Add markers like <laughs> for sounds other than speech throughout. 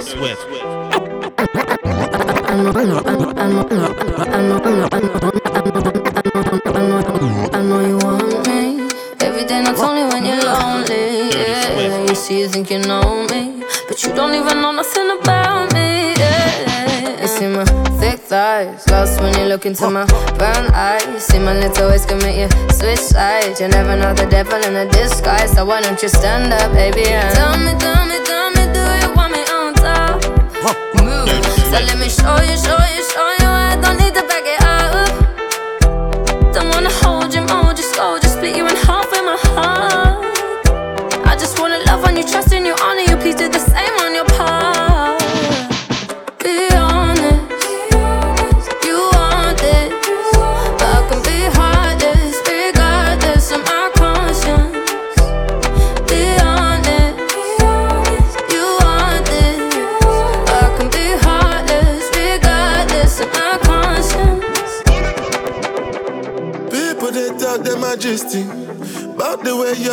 Dirty Swift. I know you want me. Every day, not only when you're lonely. Yeah. You see, you think you know me, but you don't even know nothing about me. Yeah. You see my thick thighs, lost when you look into my brown eyes. You See my little ways can make you switch sides. You never know the devil in a disguise, so why don't you stand up, baby? And tell me, tell me, tell me, Move. So let me show you, show you, show you. I don't need to back it up. Don't wanna hold you, mold you slow, just split you in half with my heart. I just wanna love on you, trust in you,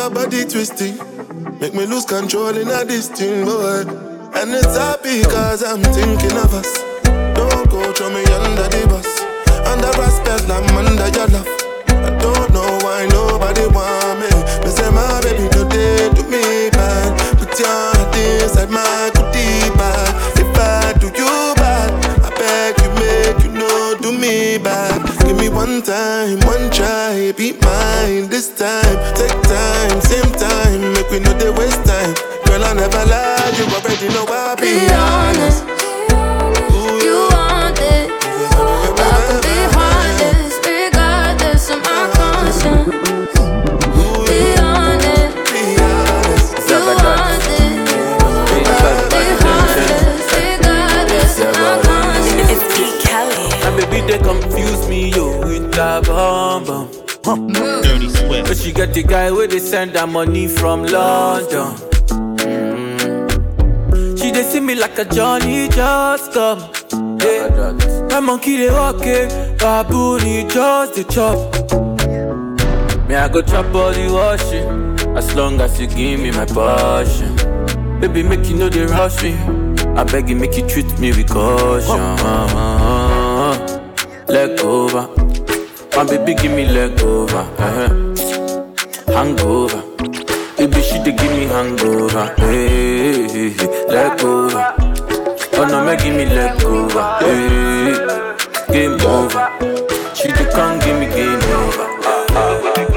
your body twisting. Make me lose control in a thing, boy And it's happy cause I'm thinking of us. Don't go throw me under the bus. Under respect, I'm under your love. I don't know why nobody want me. Me say my baby today do me bad. Put your heart inside my goodie bag If I do you bad I beg you make you know do me bad. Give me one time, one try Be mine this time. Take time We know they waste the guy where they send her money from London. Mm. She they see me like a Johnny just come. Yeah. My monkey they walk baboon he just the chop. Me I go chop all the washing, as long as you give me my passion. Baby make you know they rush me. I beg you make you treat me with caution. Leg over. My baby give me leg over. uh Hangover. Baby she dey give me hangover. Eh, hey, hey, hey. leg over. Oh no, make give me let go. Hey, game over. She dey come give me game over.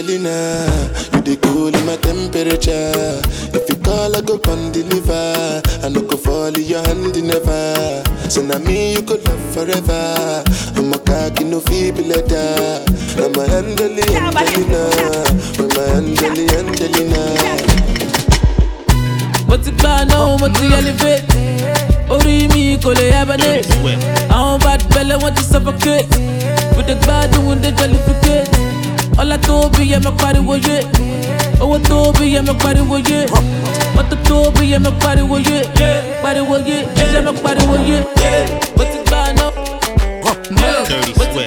Angelina, you the cool in my temperature. If you call, I go come deliver. I no go fall in your hand never. So now me you could love forever. I'm a cocky no feeble letter. I'm a Angeli, Angelina, I'm a Angeli, Angelina. mo ti gbà náà mo ti elevate orí mi kò lè hibernate Dirty Swift. àwọn bad belle wọn ti suffocate we dey gbádùn we dey jollificate ọlá tó bí yẹ mọ pariwo yé owó tó bí yẹ mọ pariwo yé mọ́tò tó bí yẹ mọ pariwo yé pariwo yé iṣẹ́ mọ pariwo yé mo ti gbà náà mo ti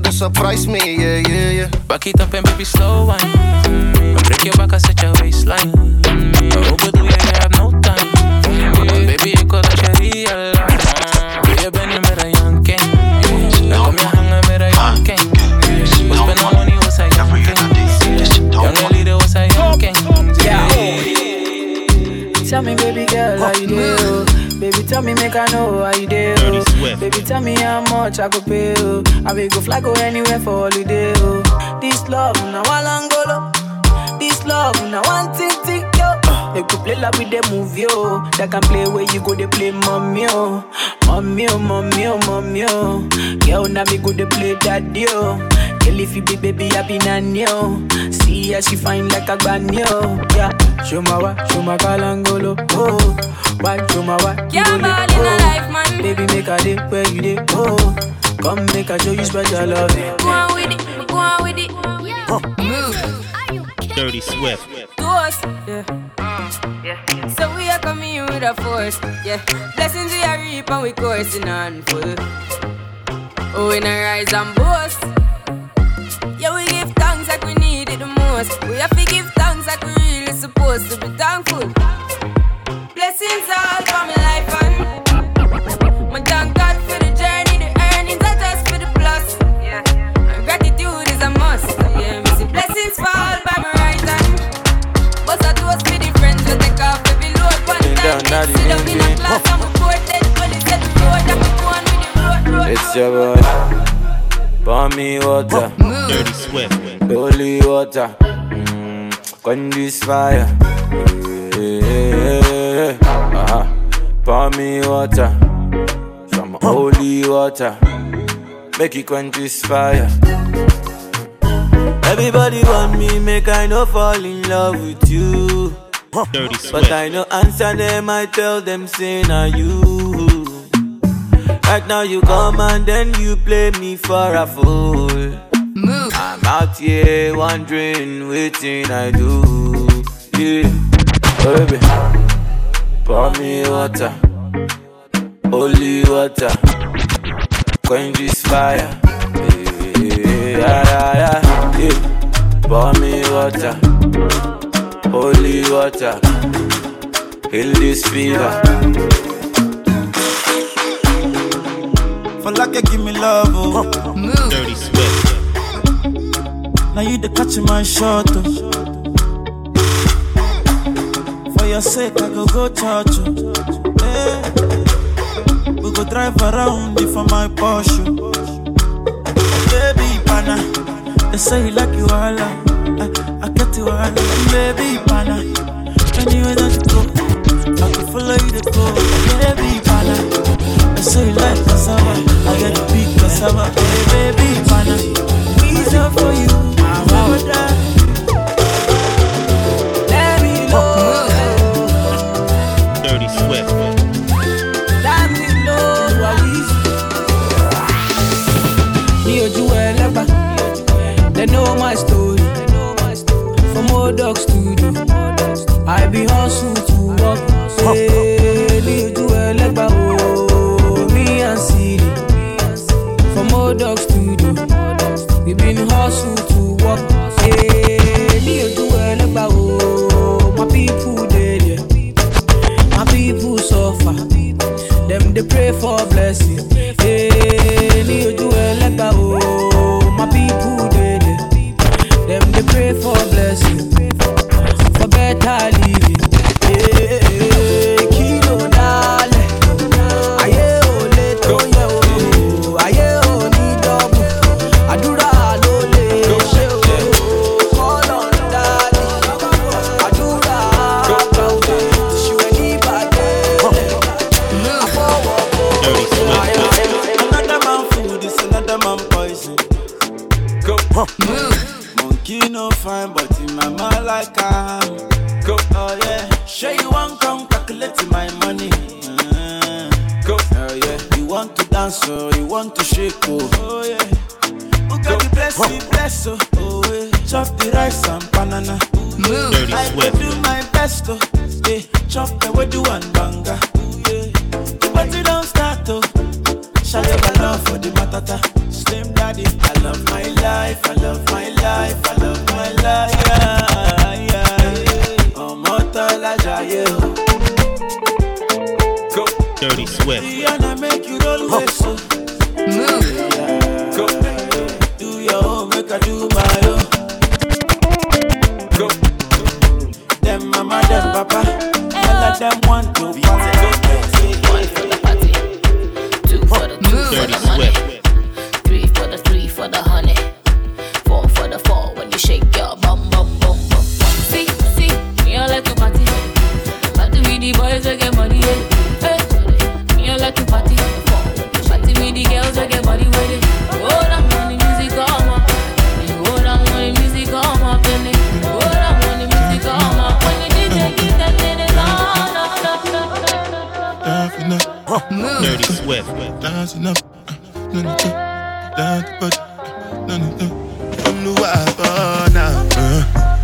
bent een surprise, surprise me, yeah, yeah, yeah. Back it up and baby slow wine. Mm, break your back and set your waistline. Mm, oh, but we you have no time. Mm, baby, ik wil dat je realize. Mm, je bent niet meer een young king. Dan kom je hangen met een young king. We spend money, was hij young king. Young leader, was hij young king. Tell me, baby girl, how you do? Baby, tell me, make I know how you do. Tell me how much I go pay. Oh. I will go fly, go anywhere for holiday. Oh. This love, now one angolo. This love, now one thing, thing, yo. They could play like with the movie, yo. They can play where you go, they play mommy, oh. Mommy, oh, mommy, oh, mommy, oh. Girl, now me go, they play daddy, oh. Girl, if you be baby, I be nanny, oh. See how she fine like a granny, oh. Yeah, show my wa, show my kalangolo, oh. Why, show my wa, Yeah, you go ball in a oh. life, man. Baby, make a day where you dey, oh. Come make a show you special love. Go on with it, go on with it. Move. Dirty Swift. to us. Yeah. So we are coming with a force. Yeah. Blessings we are reap and we coursing on full. Oh, we not rise and boast. Yeah, we give thanks like we need it the most. We have to give thanks like we really supposed to be thankful. Blessings all for my life and my thank God for the journey, the earnings are just for the plus. Yeah. And gratitude is a must. Yeah, me see blessings fall by my right hand. But I do us with the friends we take off every load one Sit down, time. daddy, Sit down in a baby. class and we board dead police set the road and we go on with the road, road, It's road. your boy. Pour me water, Dirty Swift. holy water. Mm, quench this fire. Yeah, uh-huh. Pour me water, some holy water. Make it quench this fire. Everybody want me, make I no fall in love with you. Dirty But. I no answer them, I tell them, say, na you. Right now you come and then you play me for a fool. I'm out here wondering, waiting I do. Yeah, oh, baby, pour me water, holy water, quench this fire. Yeah, yeah, yeah, yeah. Pour me water, holy water, heal this fever. Like you give me love, oh. Dirty Swift. Now you the catch my shot, oh. For your sake, I go go church, oh. Hey. We go drive around it for my Porsche. oh. Baby, pana, they say you like you all, oh. I, I get you all, oh. baby, pana. Anywhere that you go, I can follow you to go, baby, pana. Say you like cassava, I get the big cassava, hey, baby, pana. For you, you are ní ojú ẹlẹ́gbà they know my story from old dog studio i be hustle Dirty Swift. Dancing up. None of them. Dance, but none of them. I'm the wife for now.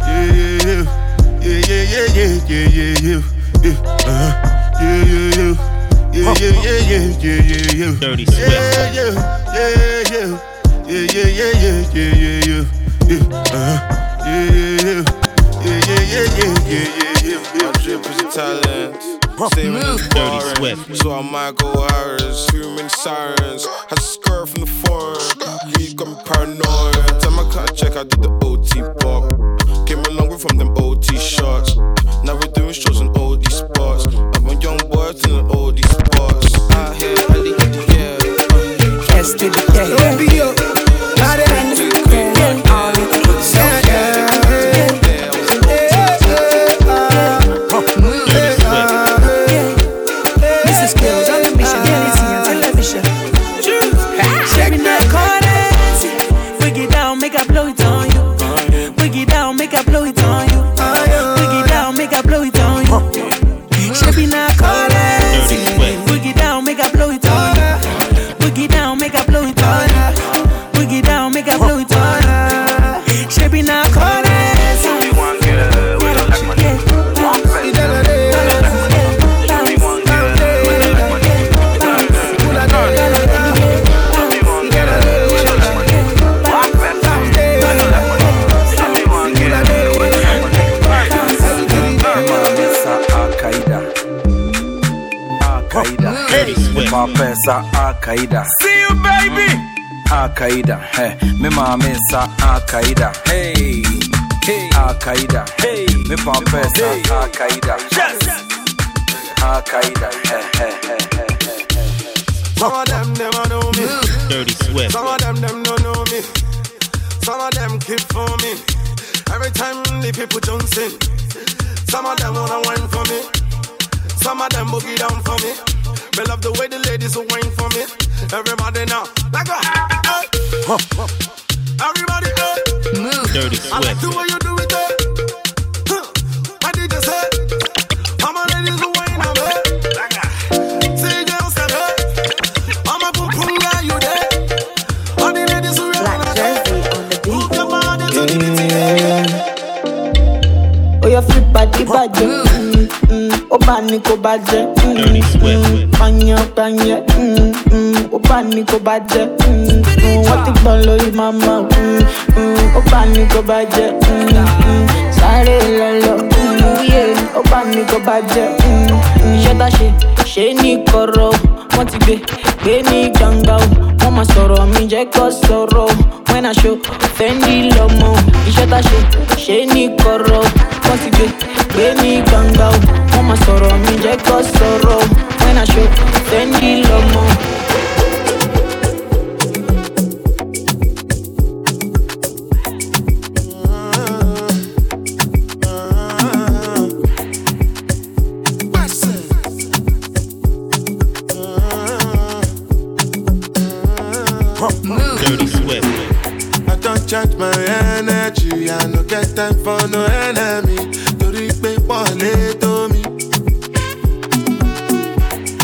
Yeah, yeah, yeah. Yeah, yeah, yeah, yeah, yeah, yeah. Yeah, yeah, yeah. Yeah, yeah, yeah, yeah, yeah, yeah. Dirty Swift. Yeah, yeah, yeah, yeah. Yeah, yeah, yeah, yeah, yeah, yeah, yeah. Yeah, yeah, yeah. Yeah, yeah, yeah, yeah, yeah, yeah, yeah. My drip is a talent. Saving Move. Dirty foreign, Swift. So I might go Harris. Too many sirens. I to skirt from the foreign. You got me paranoid. Every time I cut a check, I did the OT pop. Came a long way from them OT shots. Now we're doing shows in OD spots. I'm a young boy in the OD spots. Out here, Ali, yeah. S to the K. Baby, yo. Not Mapesa Akaida. See you, baby. Akaida. Hey, me mama sa Akaida. Hey, hey, Akaida. Hey, me papesa Akaida. Yes. Akaida. Hey, hey, hey, hey, hey, hey. Some of them never know me. Dirty Swift. Some of them them don't know me. Some of them keep for me. Every time the people jump in. Some of them wanna wine for me. Some of them boogie down for me. Me love the way the ladies will wine for me. Everybody now, like a hey. Everybody, hey. Move. Dirty I like the way you do it, hey. Huh. What did you say? How my ladies will wine on me. Like a See girls said, hey. I'm a boom boom guy, you there? All the ladies who really Black wanna jersey on the beat. Move your body to the beat. Oh, your flip body bàjẹ́. Mm, mm, Ó bá ní kó bàjẹ́. Mm, Dirty Swift. mm, Pààyàn pààyàn. Mm, mm, Ó bá ní kó. Mm, mm, Wọ́n ti gbọ́n lórí màmá. Mm, mm, Ó bá ní kó. Mm, mm, Sáré lọ́lọ́. Mm, Ó bá ní kó. Mm, mm, Iṣẹ́ tá ṣe ṣe ní kọ̀rọ̀. Wọ́n ti gbé gbé ní gbangba o. Wọ́n máa sọ̀rọ̀ mi jẹ́ kó sọ̀rọ̀ o. When I show Fendi lọ́mọ o. Iṣẹ́ tá ṣe ṣe ní kọ̀rọ̀ ti gbé ní gbangba o. Wọ́n máa sọ̀rọ̀ mi jẹ́ kó. When I show Fendi lọ́mọ time for no enemy torí pé pọ̀ tó mi.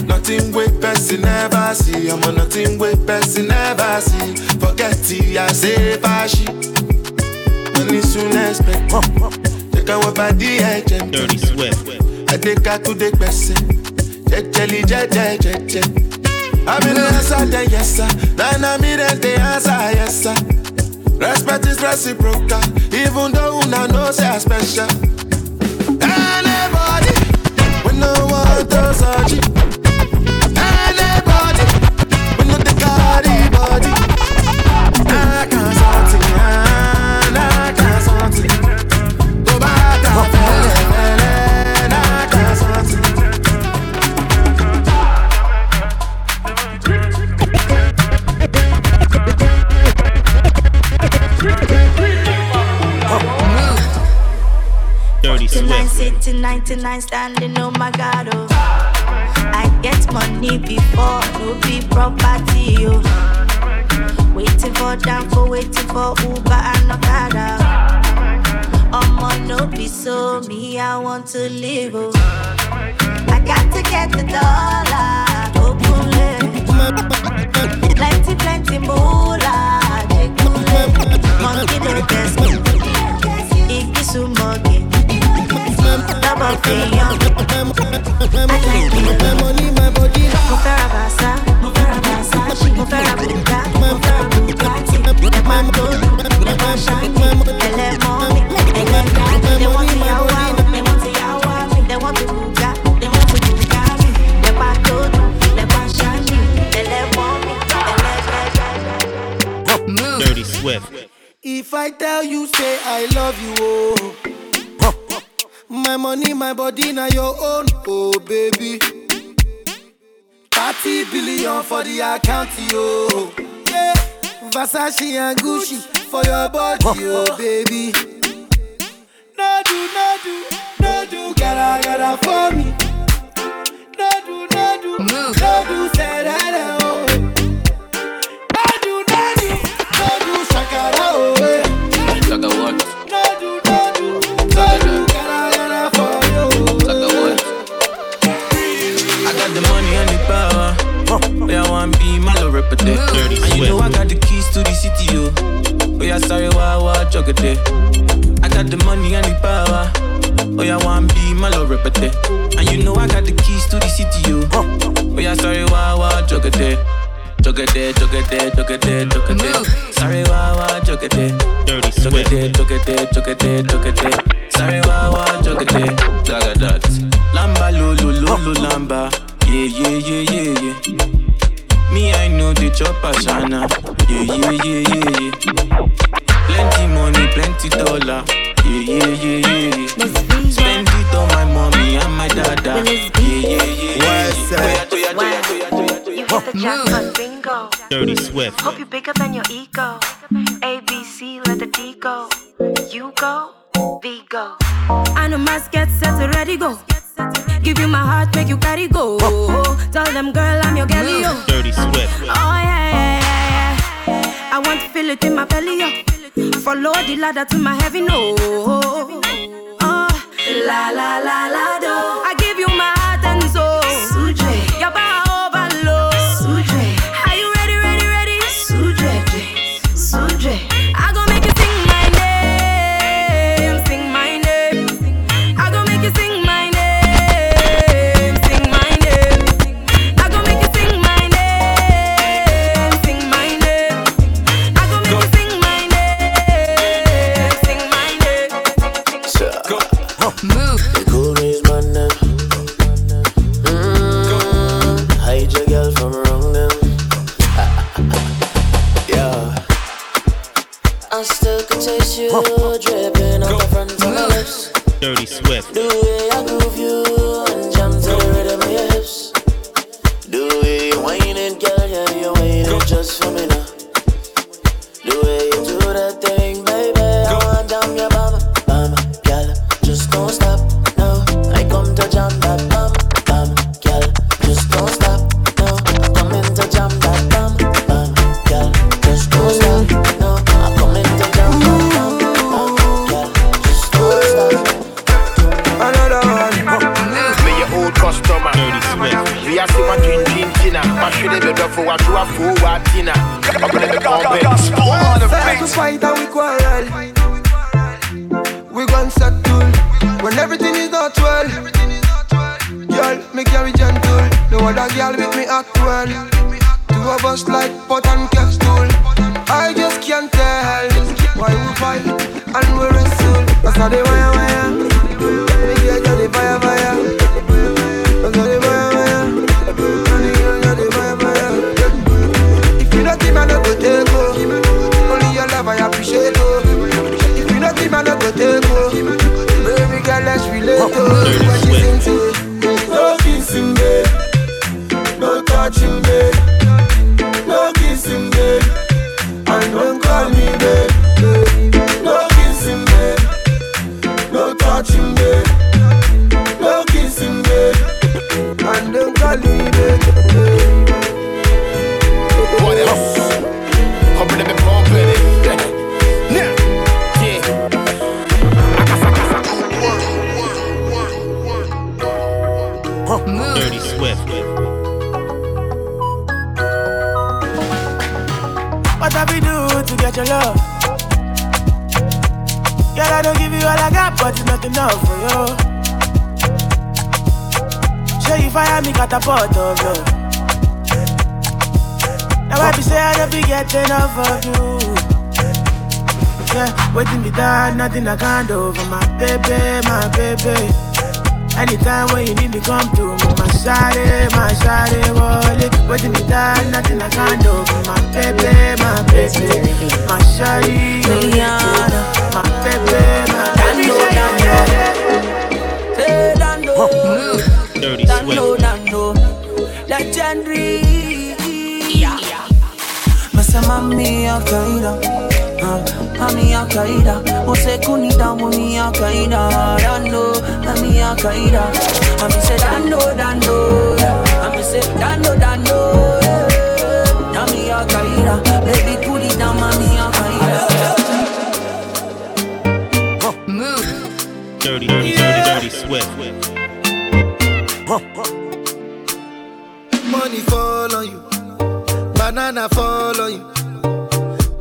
Nothing wey person never see ọmọ nothing wey person never see forget ti a ṣe fàṣì. Money soon expect ṣe káwọn bàdí ẹ̀jẹ̀ mi. Adékakúdé pẹ̀sẹ̀ jẹjẹli jẹjẹ. Abinrin ẹsẹ̀ dẹ̀ yẹsà, nana mi dẹ̀ dẹ̀ ẹsẹ̀ yẹsà. Respect is reciprocal, even though una know say I special. Anybody, we no want to search. Anybody, we no the body. I can't sort 99 99 standing, oh my god, oh. I get money before, no be property, oh. Waiting for for waiting for Uber and Okada. I'ma no be so me, I want to live, oh. I got to get the dollar, open Plenty, plenty moolah, jekule. Monkey no best, Iggy sumogi. Dirty Swift. If I tell you, say I love you, oh. My money, my body, now your own, oh baby. 30 billion for the account, yo. Yeah. Versace and Gucci for your body, oh <laughs> baby. No do, no do, no do, gotta, gotta for me. No do, no do, no do, say that, oh. No do, no do, no do, shakara, oh. eh. Like a what? Oh, yeah, want be my there. Dirty And you know I got the keys to the city, yo. Oh, yeah, sorry, why, why, juggle there. I got the money and the power. Oh, yeah, want be my rapper there. And you know I got the keys to the city, yo. Oh, yeah, sorry, why, why, juggle there. Juggle there, juggle there, juggle there, juggle there. Sorry, why, why, juggle there. Dirty Swift. there, juggle there, juggle there, juggle there. Sorry, why, why, juggle there. Juggle that. Lamba, lo, lo, lamba. Yeah, yeah, yeah, yeah, yeah. Me, I know the chopper, Shana. Yeah, yeah, yeah, yeah, yeah. Plenty money, plenty dollar. Yeah, yeah, yeah, yeah, yeah. Spend it on my mommy and my dada. Yeah, yeah, yeah, yeah. What's yeah. toya, You get the jackpot bingo. Dirty Swift. Hope you bigger than your ego. A B C, let the D go. You go, V go. I know must get set to ready go. Give you my heart, make you carry go. Tell them, girl, I'm your girlie, yo. Dirty Swift. Oh yeah, yeah, yeah, yeah. I want to feel it in my belly, yo. Follow the ladder to my heaven, no. Oh, uh, la la la la do. I cause they want nothing I can't do for my baby, my baby. Anytime when you need me, come to me, my shawty, my shawty, wallet. Waiting me down, nothing I can't do for my baby, my baby, my shawty, Rihanna, my baby, my Hey, Dando. Dirty Dando, Swift. Dando. Legendary. Yeah. Masa mami ya kaida. Mami ya kaida. Ose kunida mami ya kaida. Dando, mami ya kaida. Mami say dando, dando. yeah. Mami say dando, dando. yeah. Mami ya kaida. Baby kunida mami ya kaida. Dirty, dirty, dirty, dirty Swift. Money fall on you, banana fall on you,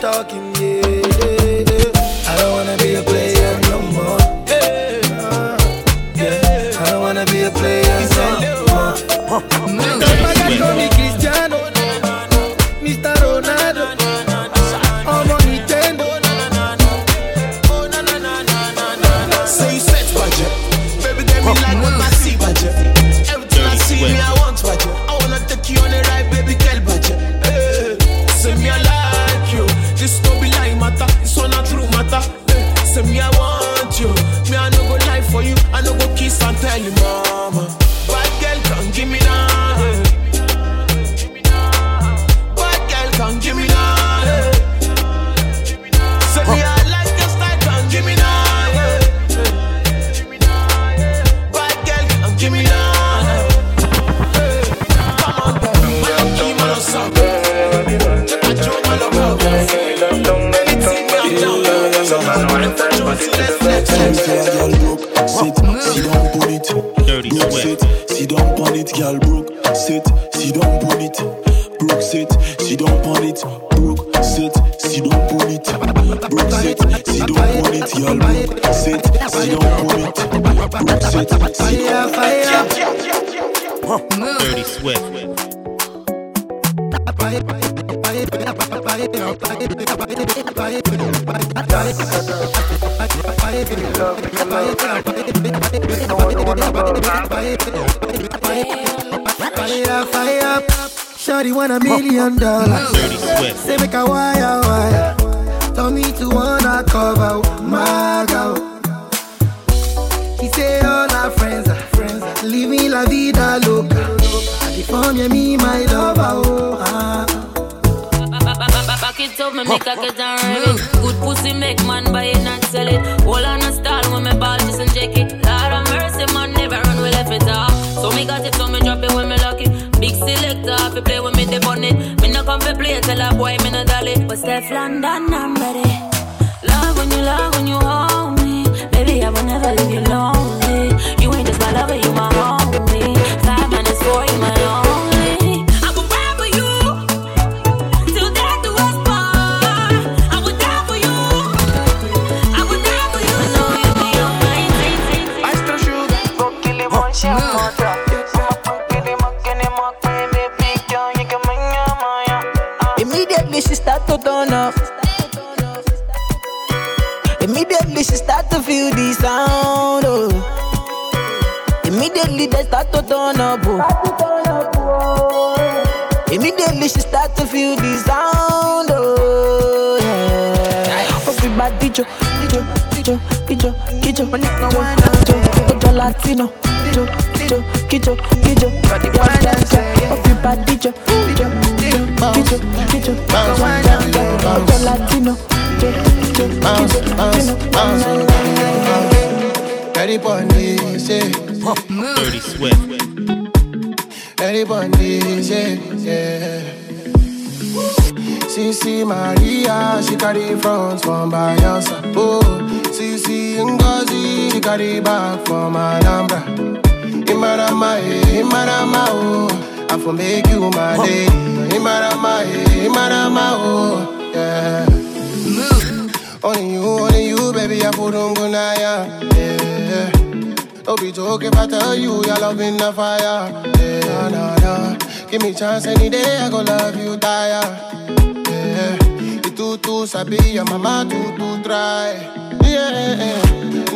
Talking? It's flex. Sit, million dollars. Immediately she start to feel the sound. Oh. Immediately they start to turn up. Oh. Immediately she start to feel the sound. Oh, yeah. Everybody jo, jo, jo, kijo, kijo, kijo, Latino, kijo, kijo, kijo, kijo. Everybody jo, jo, jo, kijo, kijo, Latino, jo, jo, Bounce, kijo, bounce, bounce. kijo. Ready for this, yeah. Dirty Swift. Ready for this, yeah. CC Maria, she carry front from Bayelsa. Oh, CC Ngozi, she carry back from Anambra. Imarama, eh, Imarama, oh, I for make you my day. Imarama, eh, Imarama, oh, yeah. Only you, only you, baby, I put on good yeah. Don't be joking if I tell you your love in the fire. Yeah, nah, nah. Give me chance any day, I go love you, die. Yeah, you too, too sabi, your mama too, too try. Yeah,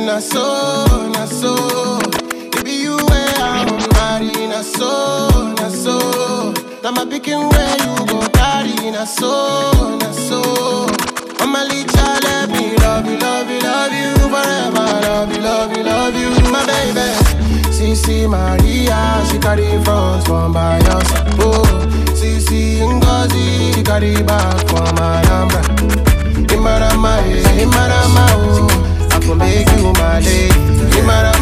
na so, na so. It be you where I'm married, na so, na so. Now my picking where you go carry, na so, na so. Mama Licha, let me love you, love you, love you forever. Love you, love you, love you, my baby. CC Maria, she carry front from Bayelsa. Oh, CC Ngozi, she carry back from Anambra. Imarama, eh, Imarama, oh, I can make you my day. Imarama,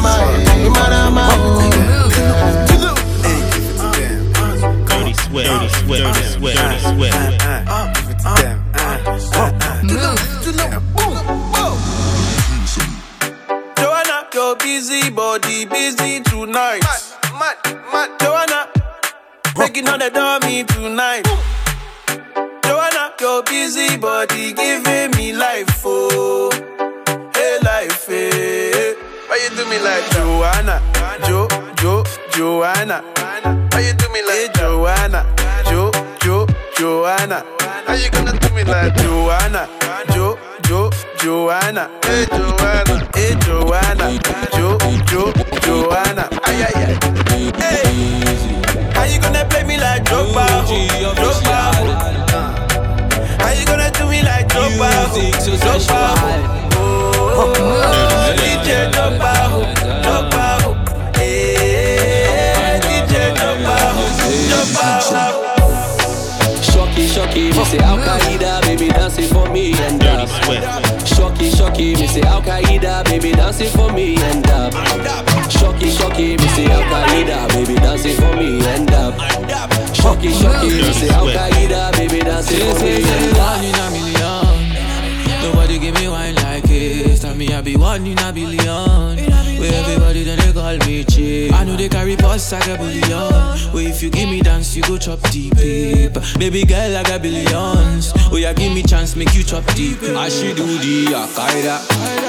boss like a Where if you give me dance, you go chop deep. deep. Baby girl, I got billions. Oh yeah, give me chance, make you chop deep. I she do the Akaida.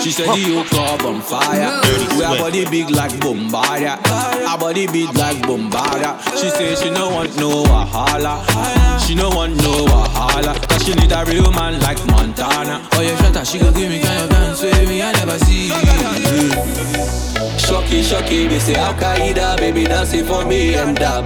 She said the whole club on fire. We her body big like Bombardia. Her body big like Bombardia. She say she no want no wahala. She no want no wahala. Cause she need a real man like Montana. Oh yeah, shut up, she go give me kind of dance with me, I never see. Shocky, shocky, me say Al Qaeda, baby dancing for me and up.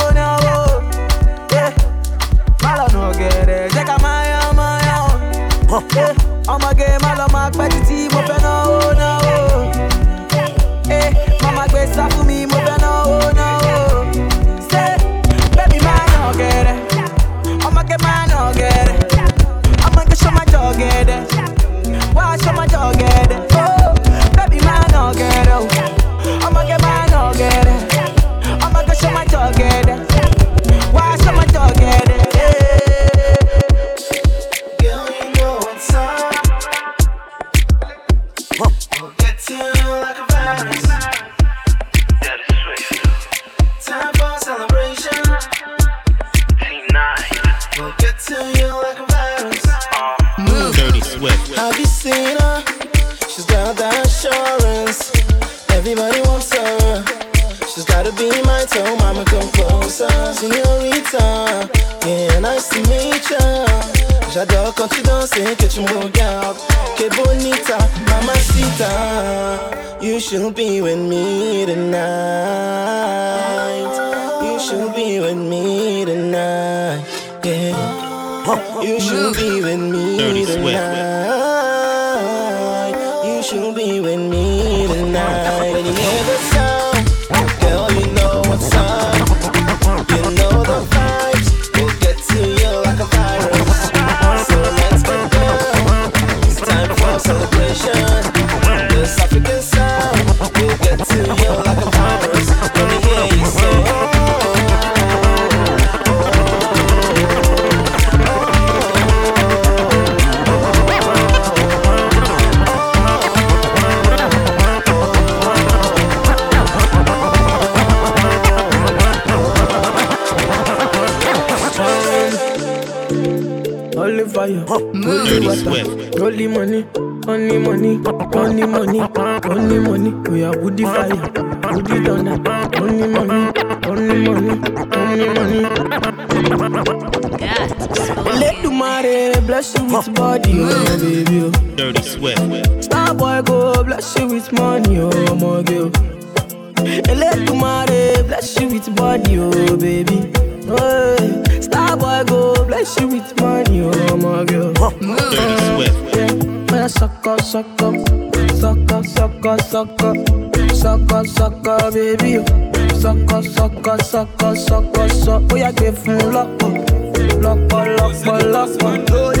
Yeah, I'm a game, I'm a fight the team up and oh, no. Oh. Hey, mama, grace up for me, move and oh, no. Oh. Say, baby, man, I'll get it. I'm a game, man, I'll get it. I'm a show my dog, get it. Why show my dog, get it? Oh, baby, man, I'll get it. lies. she'll be with me. with body, oh baby. Oh. Dirty Swift. Star boy go bless you with money, oh my girl. Eletumare bless you with body, oh baby. Oh, star boy go bless you with money, oh my girl. Dirty Swift. Yeah. When I suck up, suck up, suck up, suck up, suck up sucker, sucker, baby. Sucker, sucker, sucker, sucker, sucker. Oh, yeah, give him lock up. Lock up, lock up, lock up.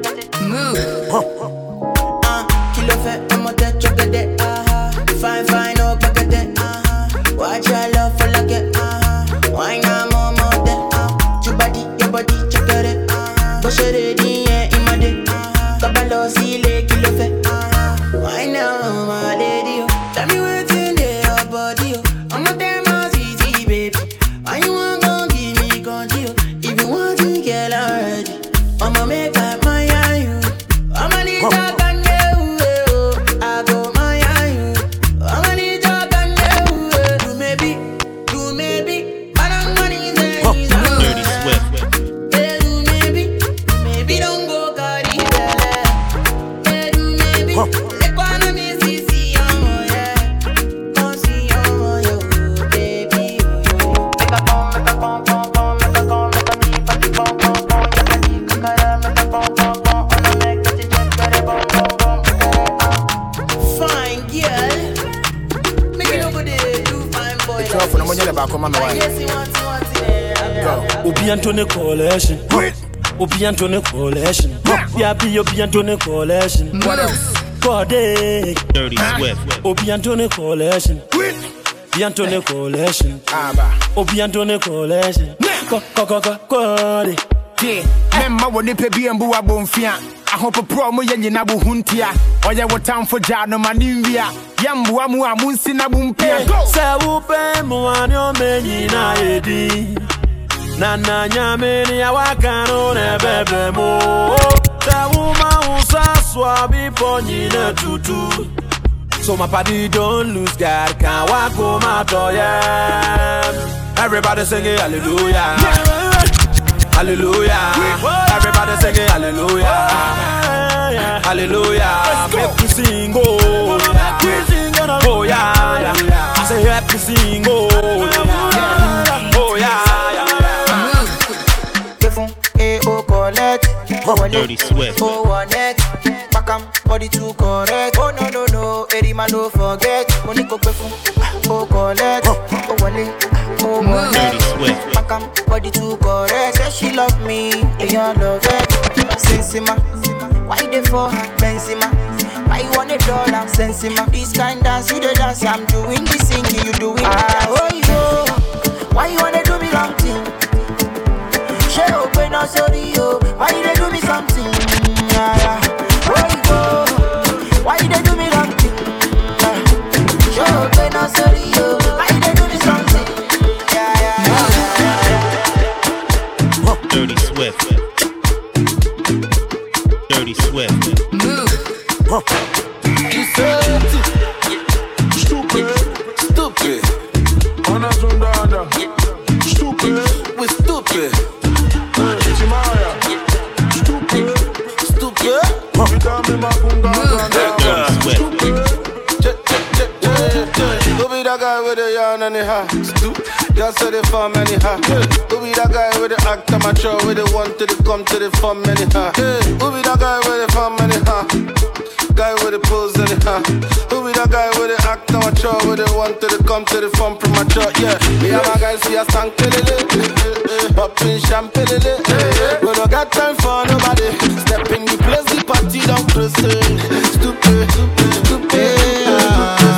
Antony Coalition. Quit. Obi Antony Coalition. BRB Obi Antony Coalition. What else? Corday. Dirty Swift. Obi Antony Coalition. Quit. Obi Antony Coalition. Obi Antony Coalition. Go Mema wɔ nipa bi mbu abɔmfia ahopoprɔ mu yɛ nyina bo ho ntia ɔyɛ wo tamfo gyaa no ma ne nwia yɛmboa mu a monsi na bompia Se wopɛ mmoa anio ɔmɛ nyinaa edi na nna nyame ne yɛwaka no bebe mo. The woman who sa soa bepɔ nyina tutu. So my party don't lose God can't walk home out of yeah. Everybody sing it, hallelujah. Hallelujah. Everybody sing it, hallelujah. Hallelujah. Make me sing, oh yeah I say, help me sing, oh collect. Dirty Swift. Oh one neck. Back am body too correct. Oh no no no, Eddie man don't forget. Money go pay fun. Oh. oh collect. Oh wale. Oh one neck. Dirty Swift. Back am body too correct. Say she love me, and you love it. Sensima. Why they for Benzema? Why you want a dollar? Sensima. This kind dance you the dance. I'm doing the singing, you doing the dance. Ah, oh yo. Why you wanna do me wrong thing? She open up sorry yo. You said stupid, stupid. On a zundada, stupid. We stupid. Timaya, stupid, stupid. Vitami mafunga Who be that guy with the yarn and the hat? Just say the farm anyhow. Who be that guy with the act amateur with the one to the come to the farm anyhow? Who be that guy with the farm anyhow? Guy with the pose anyhow. Who be that guy with the act amateur with the one to the come to the farm premature? Yeah, me and my guys see a stank pilly Popping champagne We don't got time for nobody. Step in the place, the party don't close. Stupid, stupid, stupid. Dirty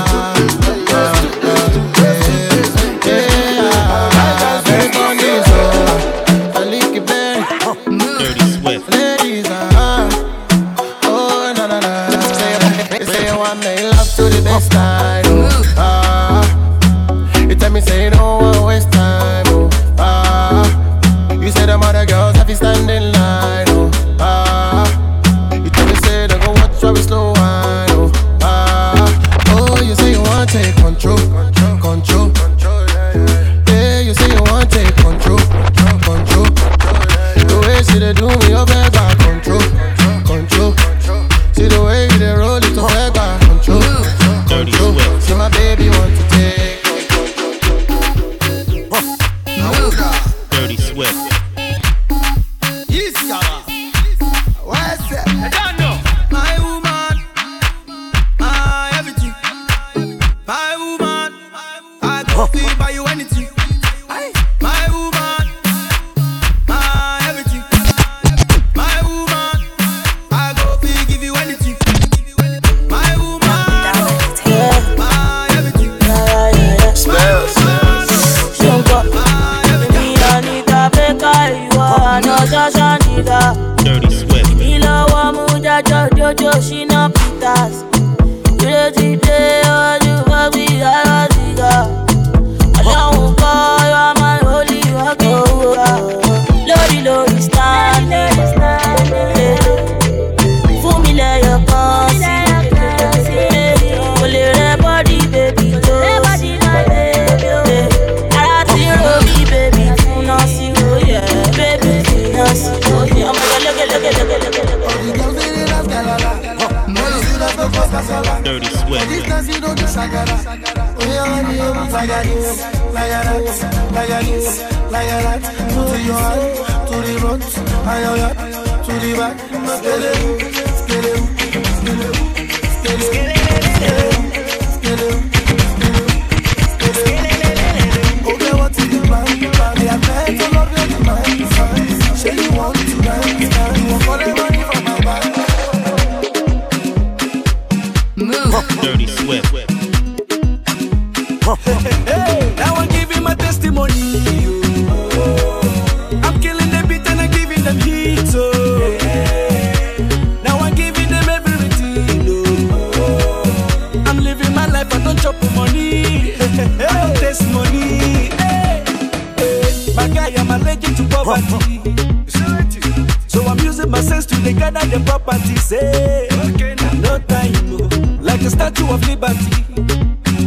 of liberty.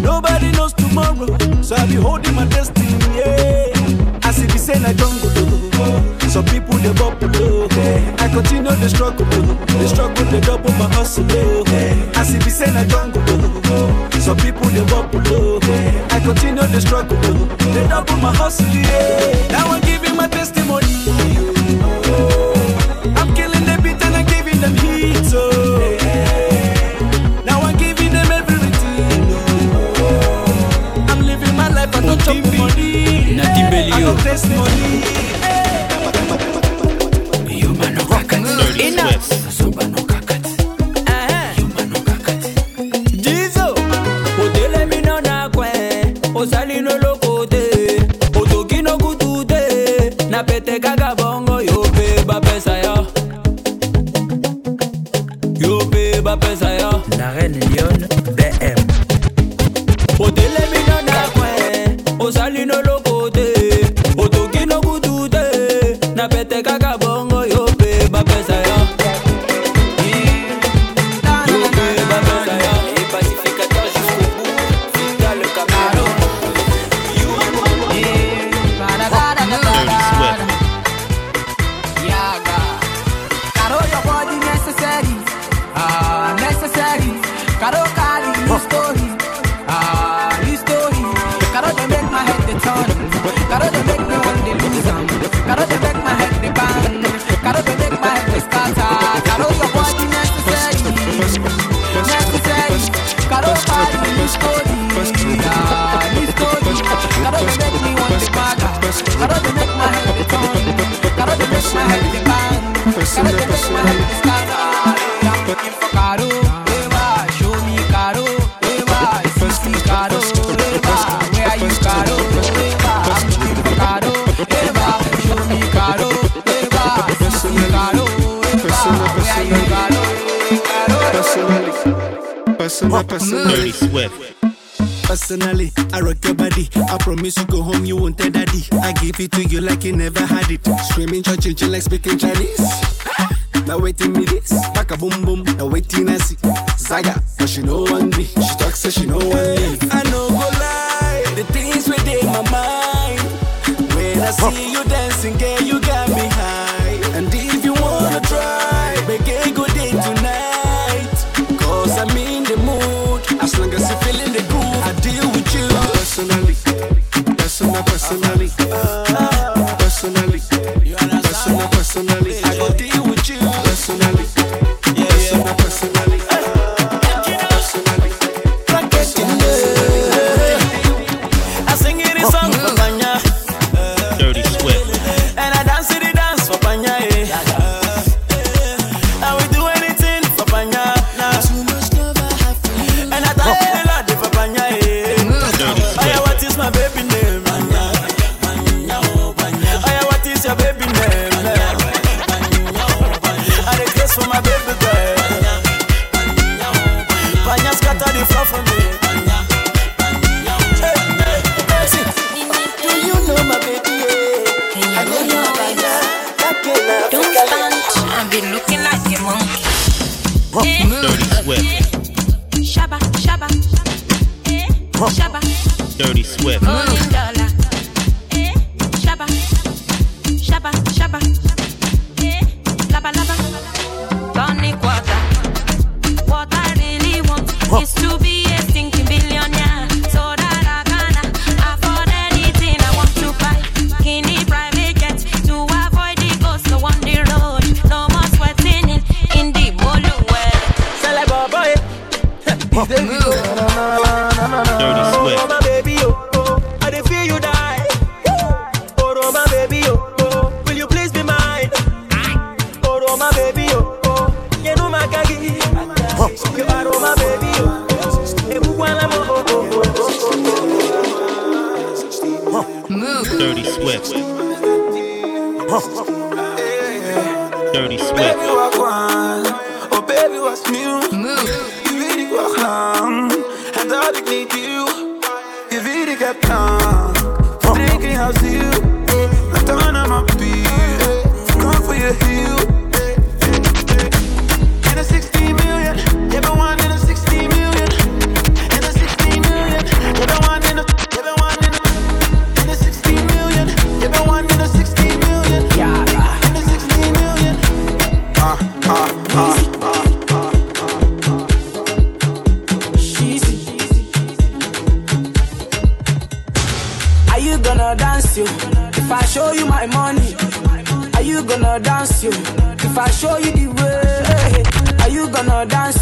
Nobody knows tomorrow, so I be holding my destiny. Yeah. As it is in a jungle, some people they bubble. I continue the struggle, the struggle they double my hustle. As it is in a jungle, some people they bubble. I continue the struggle, they double my hustle. Yeah. Now I'm giving my testimony. you. Testimony. Human rock and dirty swift. Dirty Swift. Personally, I rock your body. I promise you go home, you won't tell daddy. I give it to you like you never had it. Screaming chill like speaking Chinese. Now waiting me this, back a boom boom. Now waiting I see Zaga, but she know one me. She talks so she know one me. I know go lie, the things within my mind. When I see you dancing, girl, you Don't looking like a monkey. Dirty Swift. Shabba, shabba. Dirty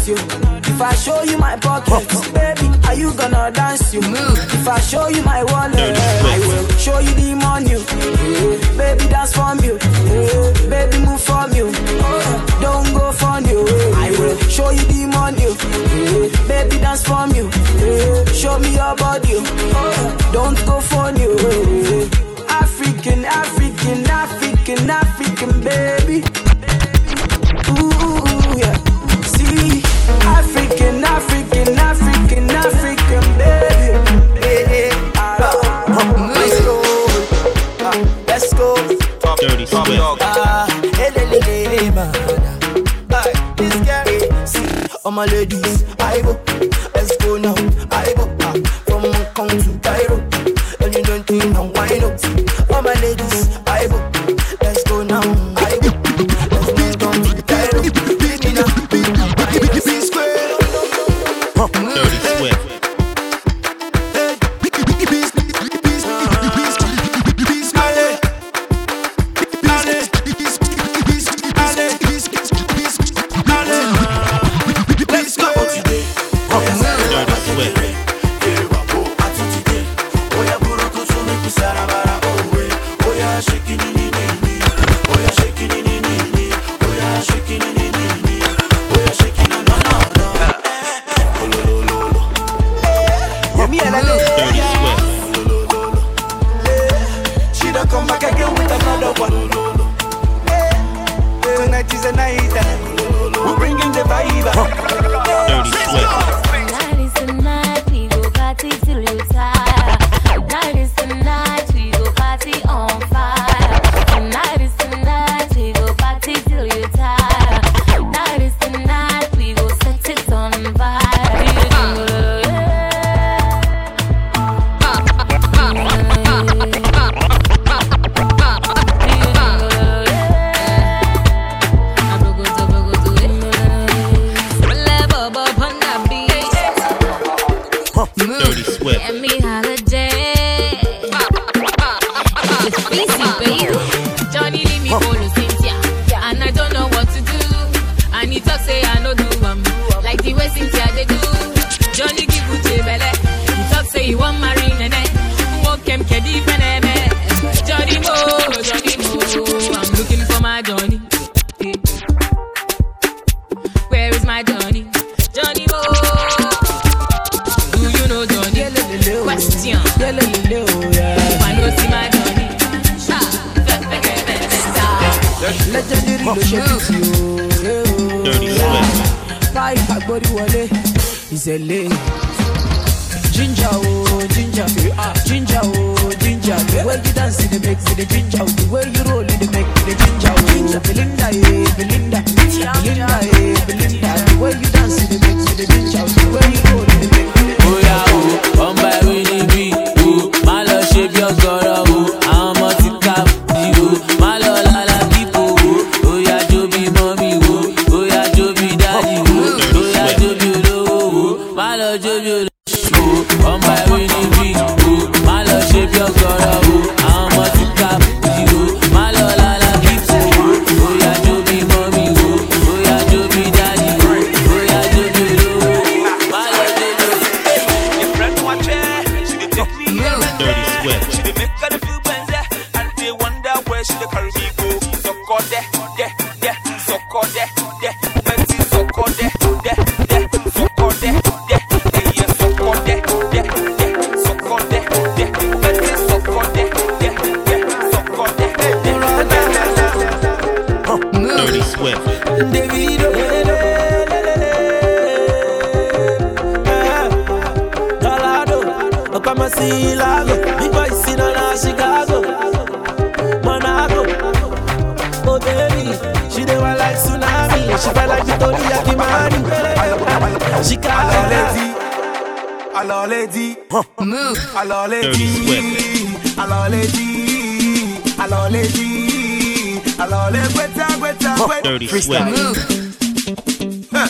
dance you? If I show you my pockets, <laughs> baby, are you gonna dance you? move. If I show you my wallet, I will show you the money. Mm-hmm. Baby, dance from mm-hmm. you. Baby, move from mm-hmm. you. Don't go from you. I will show you the money. Baby, dance from you. Show me your body. Don't go from you. African, African, African, African, baby. all my ladies, I go, let's go now. Dirty Freestyle. Swift. Move. Huh.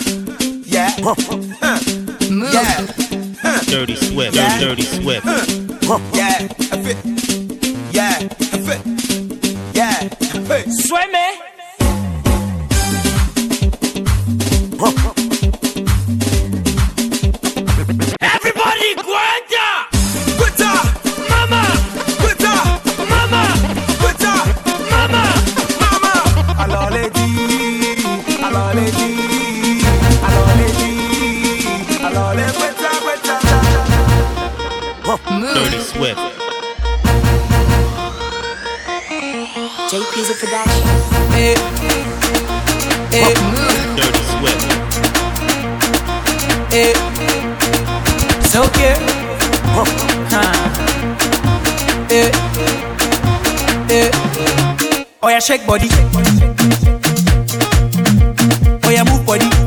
Yeah. Huh. Move. Yeah. Dirty Swift. Yeah. Dirty Swift. Yeah. Hey. Dirty Swift. Hey. It's okay. Huh. Hey. Hey. Oh yeah, shake body. Oh yeah, move body.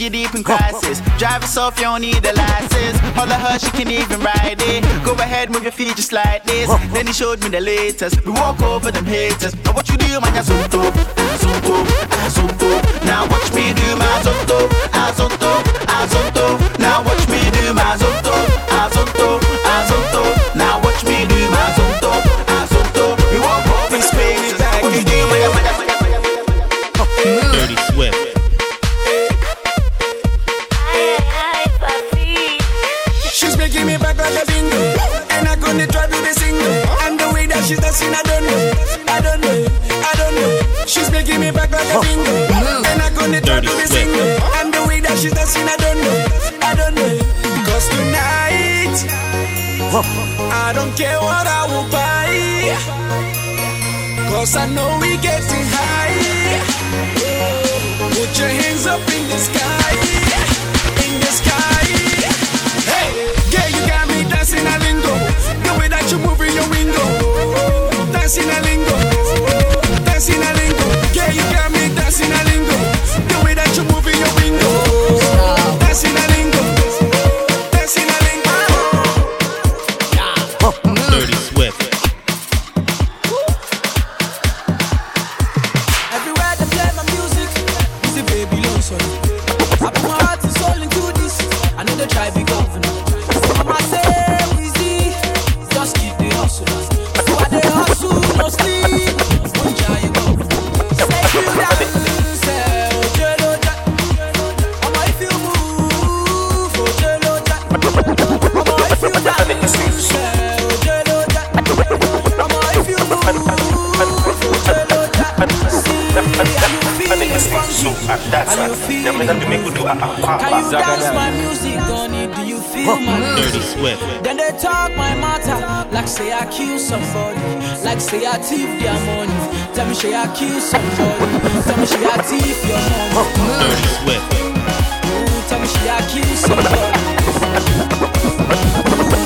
you deep in crisis. Drive yourself, you don't need a license. Holler her, she can even ride it. Go ahead, move your feet just like this. Then he showed me the latest. We walk over them haters. Now what you do, man, you're so dope, so dope. T-shirt. Tell me she got tell me she got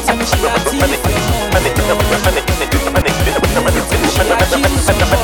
tell me she teeth, tell me she.